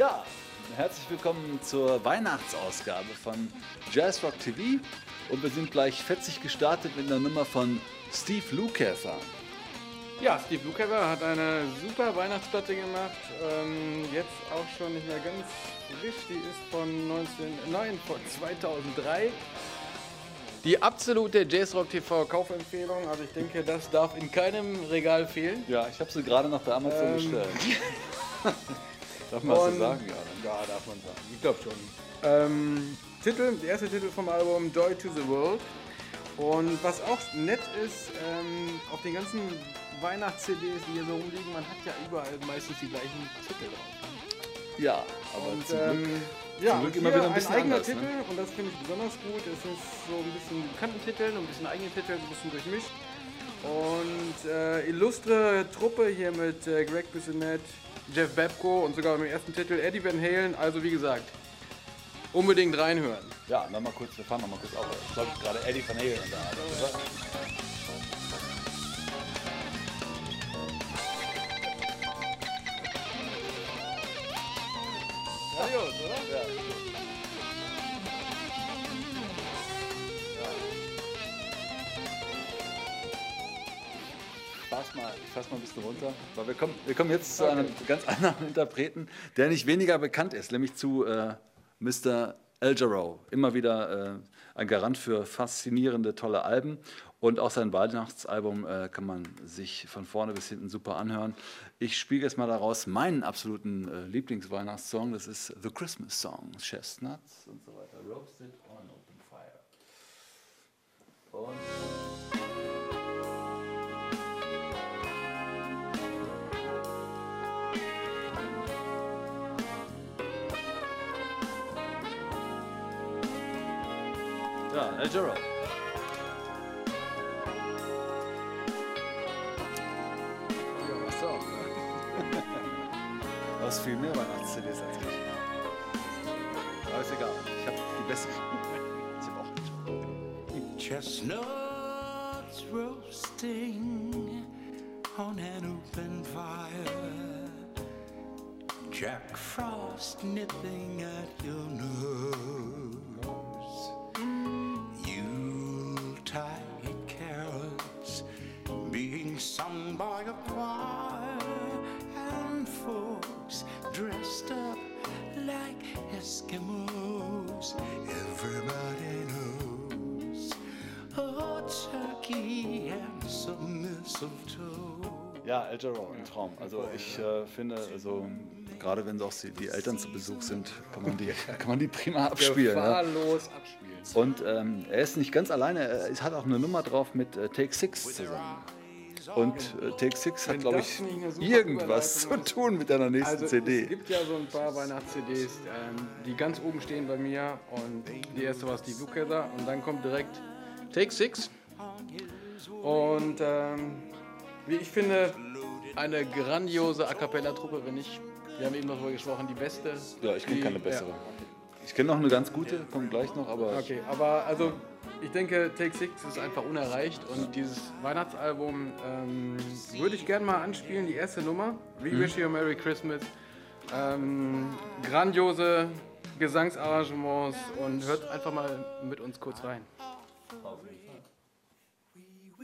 Ja, herzlich willkommen zur Weihnachtsausgabe von Jazz Rock TV und wir sind gleich fetzig gestartet mit einer Nummer von Steve Lukather. Ja, Steve Lukather hat eine super Weihnachtsplatte gemacht, ähm, jetzt auch schon nicht mehr ganz frisch, die ist von 19, nein, von 2003. Die absolute Jazzrock TV Kaufempfehlung, also ich denke, das darf in keinem Regal fehlen. Ja, ich habe sie gerade noch bei Amazon Ähm. bestellt. Darf man das so sagen? Ja, Ja, darf man sagen. Ich glaube schon. Ähm, Titel, der erste Titel vom Album Joy to the World. Und was auch nett ist, ähm, auf den ganzen Weihnachts-CDs, die hier so rumliegen, man hat ja überall meistens die gleichen Titel drauf. ja aber Und zum Glück. ähm, ja, Glück und immer wieder ein bisschen eigener anders, ne? Titel und das finde ich besonders gut. Es ist so ein bisschen bekannten Titel, ein bisschen eigene Titel, ein bisschen durchmischt. Und äh, illustre Truppe hier mit äh, Greg Bissonette, Jeff Babko und sogar beim ersten Titel Eddie Van Halen. Also wie gesagt, unbedingt reinhören. Ja, noch mal kurz, wir fahren noch mal kurz auf. Ich glaube, gerade Eddie Van Halen da. oder? Grandios, oder? Ja. Fass mal, ich fass mal ein bisschen runter. Weil wir kommen, wir kommen jetzt zu einem ganz anderen Interpreten, der nicht weniger bekannt ist, nämlich zu äh, Mr. El Jarreau. Immer wieder äh, ein Garant für faszinierende, tolle Alben. Und auch sein Weihnachtsalbum äh, kann man sich von vorne bis hinten super anhören. Ich spiele jetzt mal daraus meinen absoluten äh, Lieblingsweihnachtssong. Das ist The Christmas Song. Chestnuts und so weiter. Roasted on open fire. Und Ja, El Jarreau. Was auch. Ne? Du hast viel mehr Weihnachts-CDs als ich. Aber ist egal. Ich habe die bessere. Ich habe auch nicht. Chestnuts roasting on an open fire. Jack Frost nipping at your nose. Turkey and some mistletoe. Ja, El Jarreau, ein Traum. Also ich äh, finde, also gerade wenn auch die, die Eltern zu Besuch sind, kann man die, kann man die prima abspielen. Ja. Gefahrlos abspielen. Und ähm, er ist nicht ganz alleine, er hat auch eine Nummer drauf mit äh, Take Six zusammen. Und äh, Take Six hat, glaube ich, irgendwas zu tun mit deiner nächsten Also CD. es gibt ja so ein paar Weihnachts-CDs, ähm, die ganz oben stehen bei mir und die erste war Steve Lukather und dann kommt direkt Take Six und ähm, wie ich finde, eine grandiose A Cappella-Truppe, wenn nicht, wir haben eben noch darüber gesprochen, die beste. Ja, ich kenne keine bessere. Ja, Ich kenne noch eine ganz gute, kommt gleich noch, aber okay, aber also ich denke, Take Six ist einfach unerreicht und dieses Weihnachtsalbum ähm, würde ich gerne mal anspielen, die erste Nummer, We Wish You a Merry Christmas. Ähm, grandiose Gesangsarrangements und hört einfach mal mit uns kurz rein.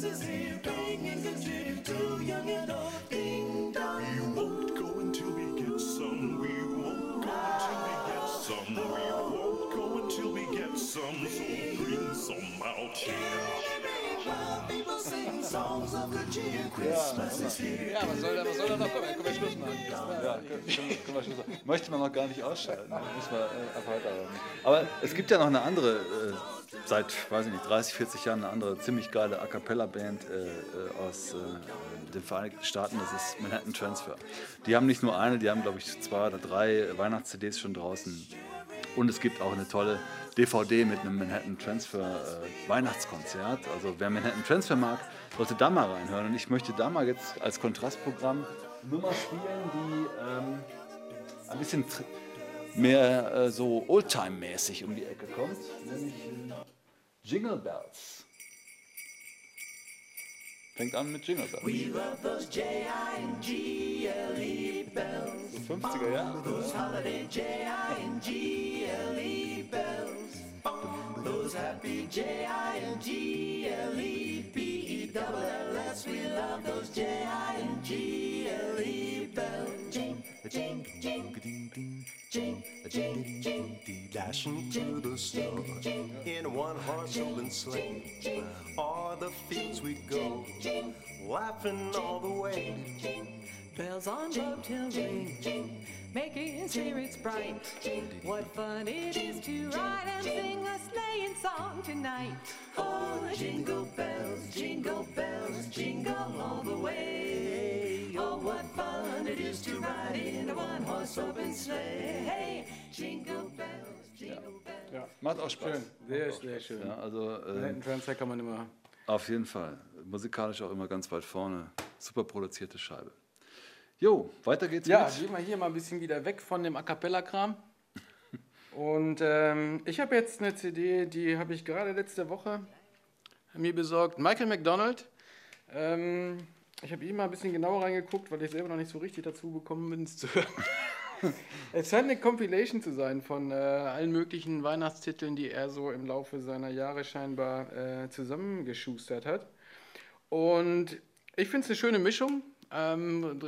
Christmas is Ja, was soll da, was soll da noch kommen? Können wir Schluss machen. Ja, können, wir Schluss machen. Möchte man noch gar nicht ausschalten. Muss man äh, einfach weiterhören. Aber es gibt ja noch eine andere, äh, seit, weiß ich nicht, 30, 40 Jahren eine andere ziemlich geile A Cappella-Band äh, äh, aus äh, den Vereinigten Staaten. Das ist Manhattan Transfer. Die haben nicht nur eine, die haben, glaube ich, zwei oder drei Weihnachts-CDs schon draußen. Und es gibt auch eine tolle DVD mit einem Manhattan Transfer äh, Weihnachtskonzert. Also wer Manhattan Transfer mag, sollte da mal reinhören. Und ich möchte da mal jetzt als Kontrastprogramm Nummer spielen, die ähm, ein bisschen mehr äh, so Oldtime-mäßig um die Ecke kommt, nämlich äh, Jingle Bells. Fängt an mit Jingle Bells. We love those J-I-N-G-L-E bells. So 50er Jahre. Happy J-I-N-G-L-E-B-E-double-L-S. We love those J-I-N-G-L-E bells. Jing, jing, jing, jing, jing, jing, jing. Dashing through the snow in one-horse open sleigh. O'er the fields we go, laughing all the way. Bells on bobtail ring, making spirits bright. What fun it is to ride and sing a song tonight. Oh, jingle bells, jingle bells, jingle all the way. Oh, what fun it is to ride in a one-horse open sleigh. Hey, jingle bells, jingle bells. Ja. Macht auch Spaß. Schön, sehr, sehr schön. Ja, also äh, Transfer kann man immer. auf jeden Fall. Musikalisch auch immer ganz weit vorne. Super produzierte Scheibe. Jo, weiter geht's Ja, mit. gehen wir hier mal ein bisschen wieder weg von dem A Cappella-Kram. Und ähm, ich habe jetzt eine CD, die habe ich gerade letzte Woche mir besorgt. Michael McDonald. Ähm, ich habe ihm mal ein bisschen genauer reingeguckt, weil ich selber noch nicht so richtig dazu gekommen bin, es zu hören. Es scheint eine Compilation zu sein von äh, allen möglichen Weihnachtstiteln, die er so im Laufe seiner Jahre scheinbar äh, zusammengeschustert hat. Und ich finde es eine schöne Mischung. Ähm,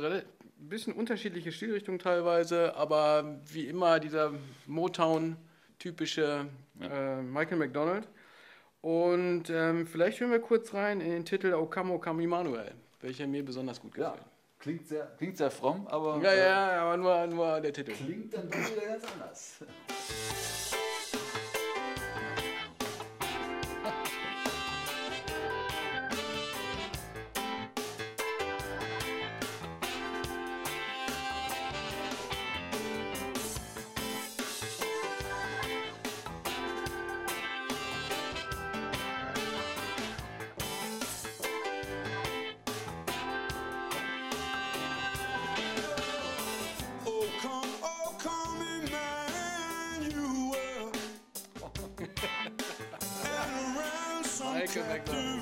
ein bisschen unterschiedliche Stilrichtungen teilweise, aber wie immer dieser Motown-typische äh, Michael McDonald. Und ähm, vielleicht hören wir kurz rein in den Titel O Come, O Come Emmanuel, welcher mir besonders gut Ja, gefällt. klingt sehr, klingt sehr fromm, aber Ja, äh, ja, aber nur, nur der Titel. klingt dann doch wieder ganz anders. Michael McDonald.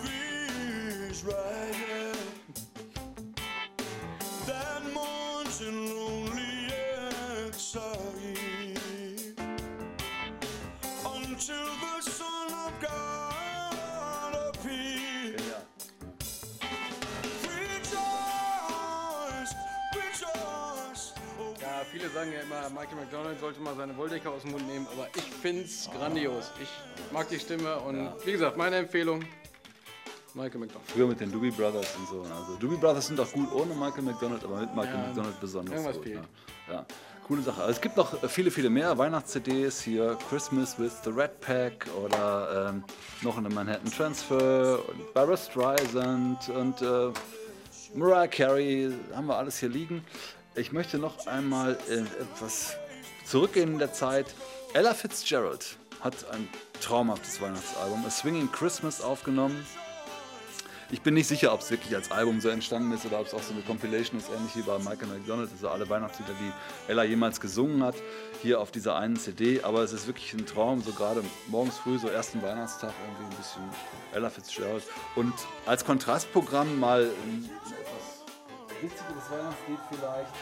that mourns in lonely exile until the Son of God appear. Ja. Rejoice, rejoice, Ja, viele sagen ja immer, Michael McDonald sollte mal seine Wolldecke aus dem Mund nehmen, aber ich finde es grandios. Ich mag die Stimme und wie gesagt, meine Empfehlung, Michael McDonald. Früher mit den Doobie Brothers und so. Also Doobie Brothers sind auch gut ohne Michael McDonald, aber mit Michael Ja, McDonald besonders irgendwas gut. fehlt. Ja. ja, coole Sache. Also es gibt noch viele, viele mehr Weihnachts-CDs hier. Christmas with the Red Pack oder ähm, noch eine Manhattan Transfer und Barbara Streisand und äh, Mariah Carey. Haben wir alles hier liegen. Ich möchte noch einmal äh, etwas zurückgehen in der Zeit. Ella Fitzgerald hat ein traumhaftes Weihnachtsalbum, A Swinging Christmas, aufgenommen. Ich bin nicht sicher, ob es wirklich als Album so entstanden ist oder ob es auch so eine Compilation ist, ähnlich wie bei Michael McDonald, also alle Weihnachtslieder, die Ella jemals gesungen hat, hier auf dieser einen CD. Aber es ist wirklich ein Traum, so gerade morgens früh, so ersten Weihnachtstag, irgendwie ein bisschen Ella Fitzgerald. Und als Kontrastprogramm mal ein etwas witzigeres Weihnachtslied vielleicht.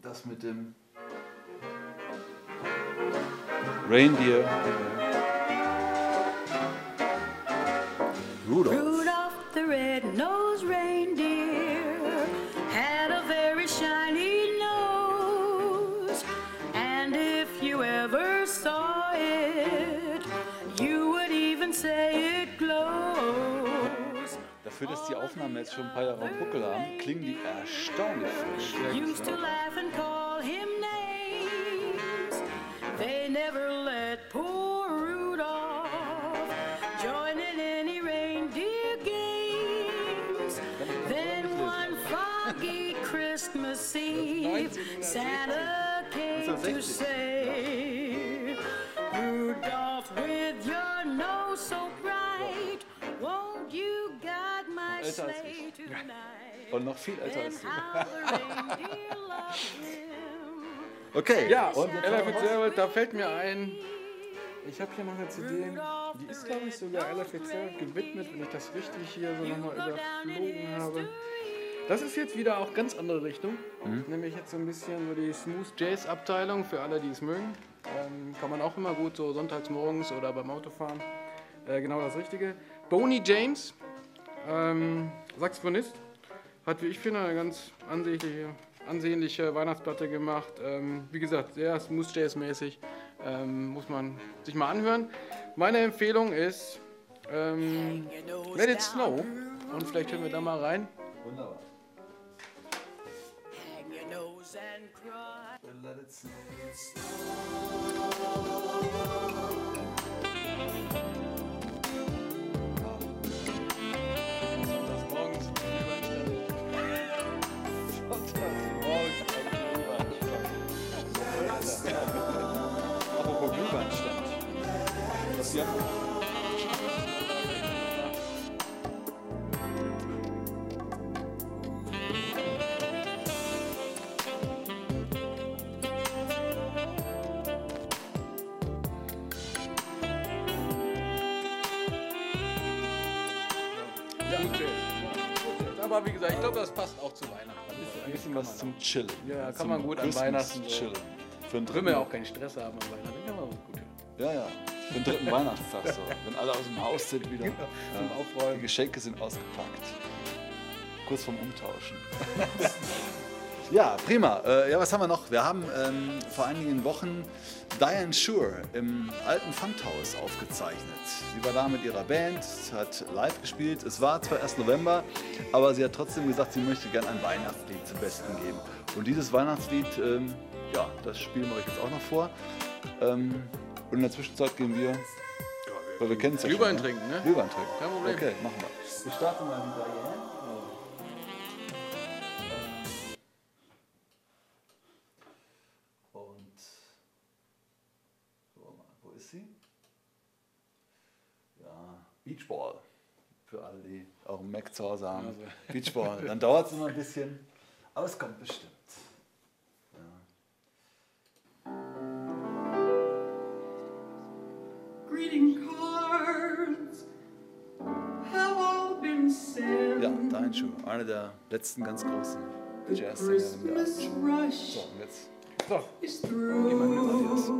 Das mit dem Reindeer. Rudolph. Rudolph the red-nosed reindeer had a very shiny nose, and if you ever saw it, you would even say it glowed. Dafür, dass die Aufnahmen jetzt schon ein paar Jahre am Buckel haben, klingen die erstaunlich frisch. used to laugh and call him names. They never to 1960. say, Rudolph, with your nose so bright, won't you guide my sleigh tonight? Und noch viel älter And als du. Okay, Ja, und Ella? Fitzgerald, da fällt mir ein, ich habe hier noch eine CD, die ist glaube ich sogar Ella Fitzgerald gewidmet, wenn ich das richtig hier so nochmal überflogen habe. Das ist jetzt wieder auch ganz andere Richtung, Mhm. nämlich jetzt so ein bisschen so die Smooth Jazz Abteilung für alle, die es mögen. Ähm, kann man auch immer gut so sonntags morgens oder beim Autofahren. Äh, genau das Richtige. Boney James, ähm, Saxophonist, hat, wie ich finde, eine ganz ansehnliche, ansehnliche Weihnachtsplatte gemacht. Ähm, wie gesagt, sehr Smooth Jazz-mäßig. Ähm, muss man sich mal anhören. Meine Empfehlung ist ähm, Let It Snow. Und vielleicht hören wir da mal rein. Wunderbar. Morgens Apropos Glühweinstand. Was hier? Aber wie gesagt, ich glaube, das passt auch zu Weihnachten. Ein bisschen was zum Chillen. Ja, kann Zum man gut an Weihnachten. Chillen. Für den dritten, wir auch keinen Stress haben an Weihnachten, kann man gut hören. ja, ja. Für den dritten Weihnachtstag so. Wenn alle aus dem Haus sind wieder. Zum Ja. Aufräumen. Die Geschenke sind ausgepackt. Kurz vorm Umtauschen. ja, prima. Äh, ja, was haben wir noch? Wir haben ähm, vor einigen Wochen Diane Shure im alten Funkhaus aufgezeichnet. Sie war da mit ihrer Band, hat live gespielt. Es war zwar erst November, aber sie hat trotzdem gesagt, sie möchte gerne ein Weihnachtslied zum Besten geben. Und dieses Weihnachtslied, ähm, ja, das spielen wir euch jetzt auch noch vor. Ähm, und in der Zwischenzeit gehen wir, weil wir kennen es ja Glühwein schon, trinken, ne? Glühwein trinken. Kein Problem. Okay, machen wir. Wir starten mal mit Diane. Sie? Ja, Beachball. Für alle, die auch einen Mac zu Hause haben. Beachball. Dann dauert es immer ein bisschen, aber es kommt bestimmt. Greeting cards have all been sent. Ja, Diane Schuh, eine der letzten ganz großen der rush So, und jetzt So, gehen through. Matthias.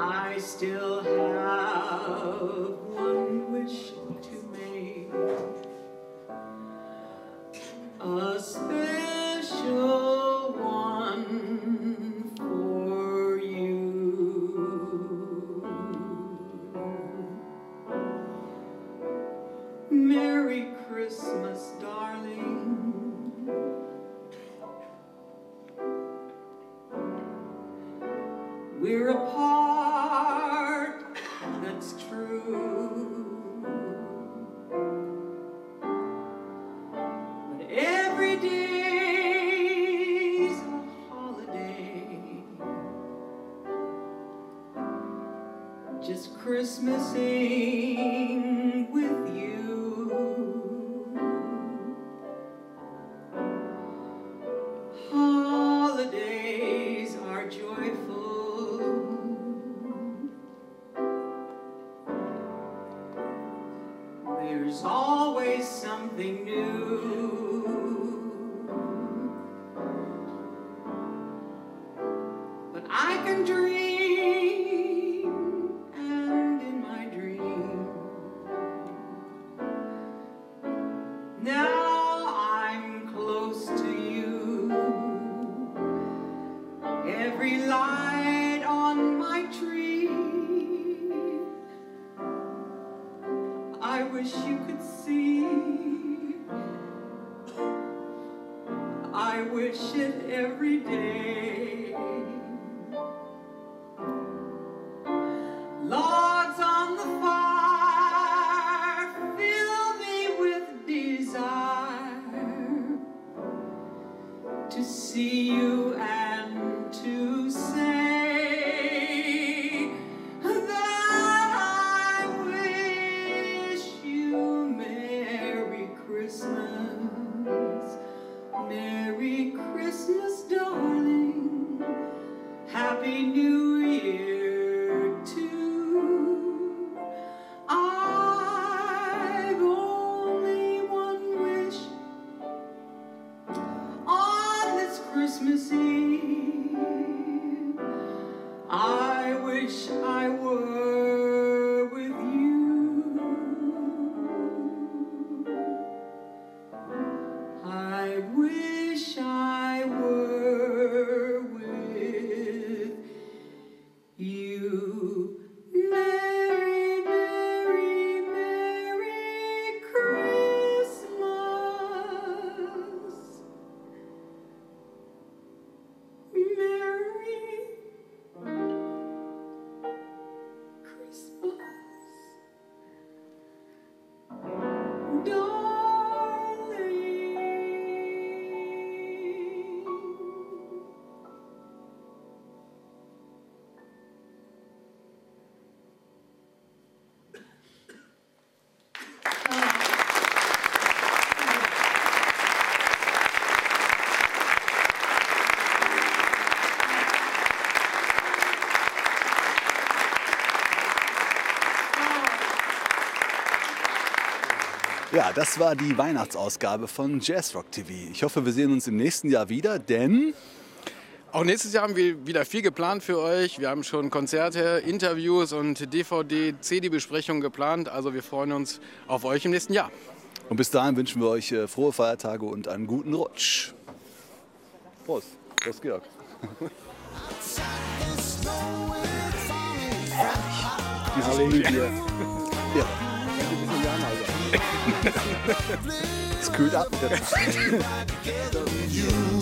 I still have one wish to make. A special one for you. Merry Christmas, darling. We're apart, There's always something new. But I can dream, I wish it every day. Happy New Ja, das war die Weihnachtsausgabe von Jazzrock TV. Ich hoffe, wir sehen uns im nächsten Jahr wieder, denn Auch nächstes Jahr haben wir wieder viel geplant für euch. Wir haben schon Konzerte, Interviews und DVD, CD-Besprechungen geplant. Also wir freuen uns auf euch im nächsten Jahr. und bis dahin wünschen wir euch äh, frohe Feiertage und einen guten Rutsch. Prost. Prost, Georg. Halleluja. Ja, es kühlt ab.